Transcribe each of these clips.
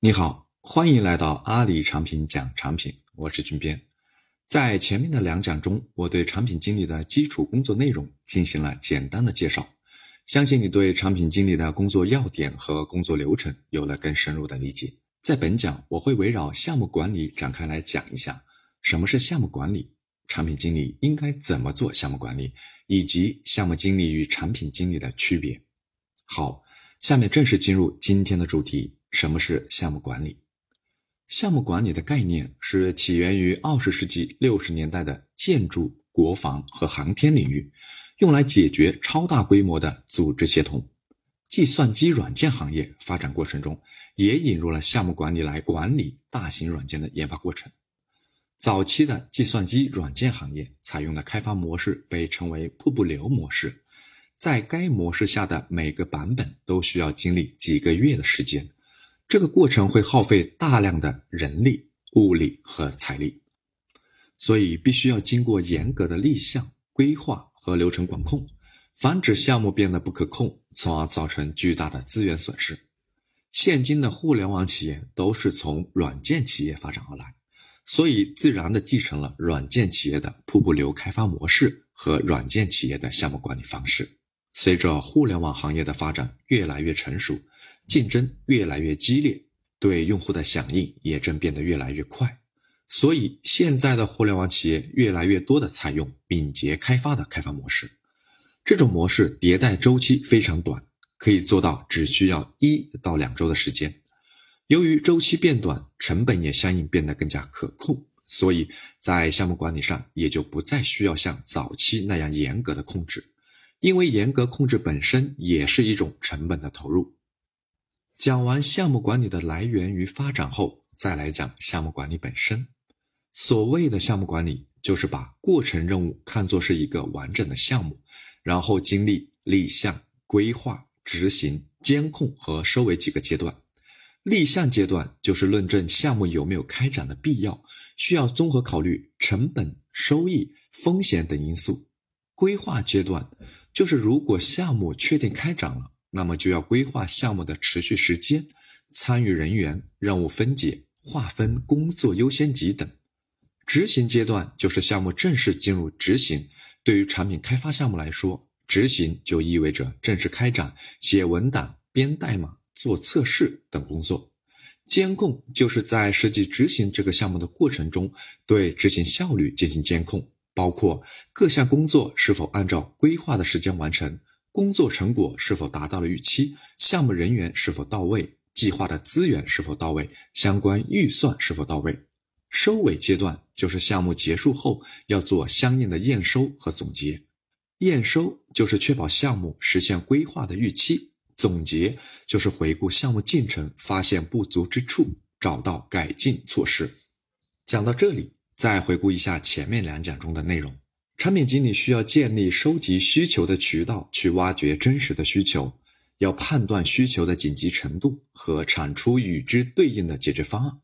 你好，欢迎来到阿里产品讲产品，我是军编。在前面的两讲中，我对产品经理的基础工作内容进行了简单的介绍，相信你对产品经理的工作要点和工作流程有了更深入的理解。在本讲，我会围绕项目管理展开来讲一下什么是项目管理，产品经理应该怎么做项目管理，以及项目经理与产品经理的区别。好，下面正式进入今天的主题。什么是项目管理？项目管理的概念是起源于二十世纪六十年代的建筑、国防和航天领域，用来解决超大规模的组织协同。计算机软件行业发展过程中，也引入了项目管理来管理大型软件的研发过程。早期的计算机软件行业采用的开发模式被称为瀑布流模式，在该模式下的每个版本都需要经历几个月的时间。这个过程会耗费大量的人力、物力和财力，所以必须要经过严格的立项、规划和流程管控，防止项目变得不可控，从而造成巨大的资源损失。现今的互联网企业都是从软件企业发展而来，所以自然的继承了软件企业的瀑布流开发模式和软件企业的项目管理方式。随着互联网行业的发展越来越成熟。竞争越来越激烈，对用户的响应也正变得越来越快，所以现在的互联网企业越来越多的采用敏捷开发的开发模式。这种模式迭代周期非常短，可以做到只需要一到两周的时间。由于周期变短，成本也相应变得更加可控，所以在项目管理上也就不再需要像早期那样严格的控制，因为严格控制本身也是一种成本的投入。讲完项目管理的来源与发展后，再来讲项目管理本身。所谓的项目管理，就是把过程任务看作是一个完整的项目，然后经历立项、规划、执行、监控和收尾几个阶段。立项阶段就是论证项目有没有开展的必要，需要综合考虑成本、收益、风险等因素。规划阶段就是如果项目确定开展了。那么就要规划项目的持续时间、参与人员、任务分解、划分工作优先级等。执行阶段就是项目正式进入执行。对于产品开发项目来说，执行就意味着正式开展写文档、编代码、做测试等工作。监控就是在实际执行这个项目的过程中，对执行效率进行监控，包括各项工作是否按照规划的时间完成。工作成果是否达到了预期？项目人员是否到位？计划的资源是否到位？相关预算是否到位？收尾阶段就是项目结束后要做相应的验收和总结。验收就是确保项目实现规划的预期，总结就是回顾项目进程，发现不足之处，找到改进措施。讲到这里，再回顾一下前面两讲中的内容。产品经理需要建立收集需求的渠道，去挖掘真实的需求，要判断需求的紧急程度和产出与之对应的解决方案，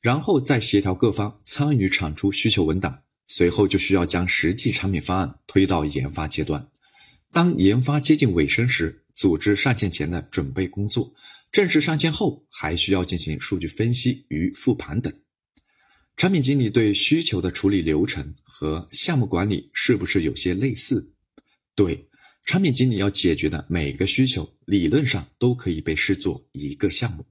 然后再协调各方参与产出需求文档。随后就需要将实际产品方案推到研发阶段。当研发接近尾声时，组织上线前的准备工作，正式上线后还需要进行数据分析与复盘等。产品经理对需求的处理流程和项目管理是不是有些类似？对，产品经理要解决的每个需求，理论上都可以被视作一个项目，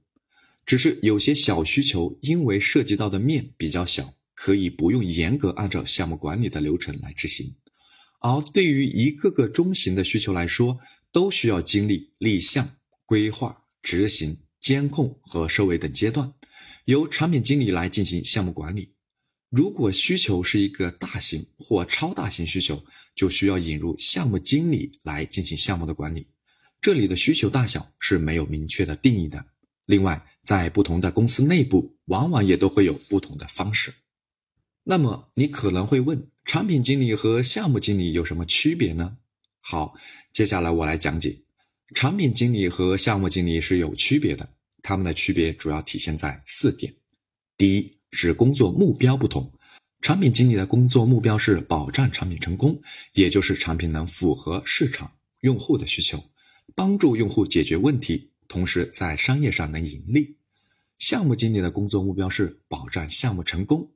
只是有些小需求因为涉及到的面比较小，可以不用严格按照项目管理的流程来执行；而对于一个个中型的需求来说，都需要经历立项、规划、执行、监控和收尾等阶段。由产品经理来进行项目管理。如果需求是一个大型或超大型需求，就需要引入项目经理来进行项目的管理。这里的需求大小是没有明确的定义的。另外，在不同的公司内部，往往也都会有不同的方式。那么，你可能会问，产品经理和项目经理有什么区别呢？好，接下来我来讲解，产品经理和项目经理是有区别的。它们的区别主要体现在四点：第一是工作目标不同，产品经理的工作目标是保障产品成功，也就是产品能符合市场用户的需求，帮助用户解决问题，同时在商业上能盈利；项目经理的工作目标是保障项目成功，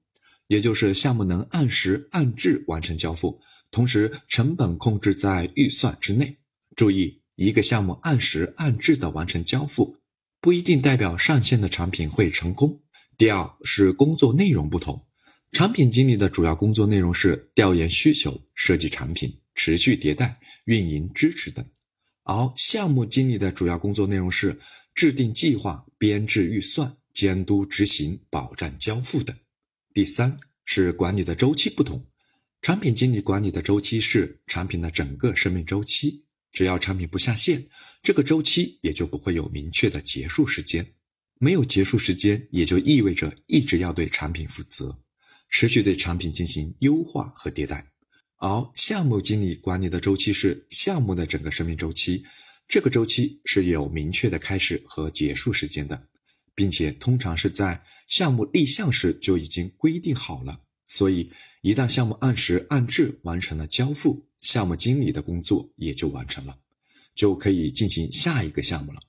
也就是项目能按时按质完成交付，同时成本控制在预算之内。注意，一个项目按时按质的完成交付，不一定代表上线的产品会成功。第二是工作内容不同，产品经理的主要工作内容是调研需求、设计产品、持续迭代、运营支持等。而项目经理的主要工作内容是制定计划、编制预算、监督执行、保障交付等。第三是管理的周期不同，产品经理管理的周期是产品的整个生命周期，只要产品不下线，这个周期也就不会有明确的结束时间。没有结束时间，也就意味着一直要对产品负责，持续对产品进行优化和迭代。而项目经理管理的周期是项目的整个生命周期，这个周期是有明确的开始和结束时间的，并且通常是在项目立项时就已经规定好了。所以，一旦项目按时按质完成了交付，项目经理的工作也就完成了，就可以进行下一个项目了。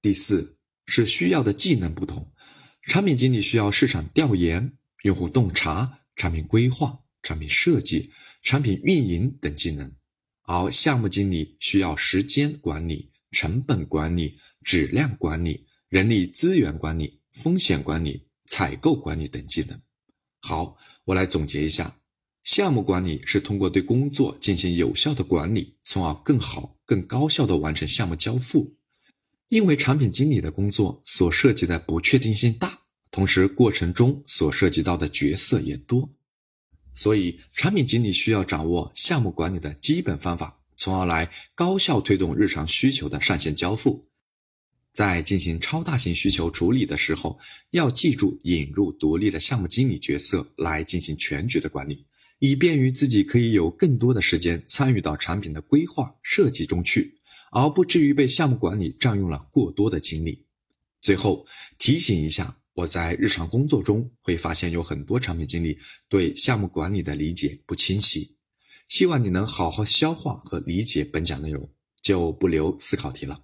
第四是需要的技能不同，产品经理需要市场调研、用户洞察、产品规划。产品设计、产品运营等技能，而项目经理需要时间管理、成本管理、质量管理、人力资源管理、风险管理、采购管理等技能。好，我来总结一下：项目管理是通过对工作进行有效的管理，从而更好、更高效地完成项目交付。因为产品经理的工作所涉及的不确定性大，同时过程中所涉及到的角色也多。所以，产品经理需要掌握项目管理的基本方法，从而来高效推动日常需求的上线交付。在进行超大型需求处理的时候，要记住引入独立的项目经理角色来进行全局的管理，以便于自己可以有更多的时间参与到产品的规划设计中去，而不至于被项目管理占用了过多的精力。最后提醒一下。我在日常工作中会发现有很多产品经理对项目管理的理解不清晰，希望你能好好消化和理解本讲内容，就不留思考题了。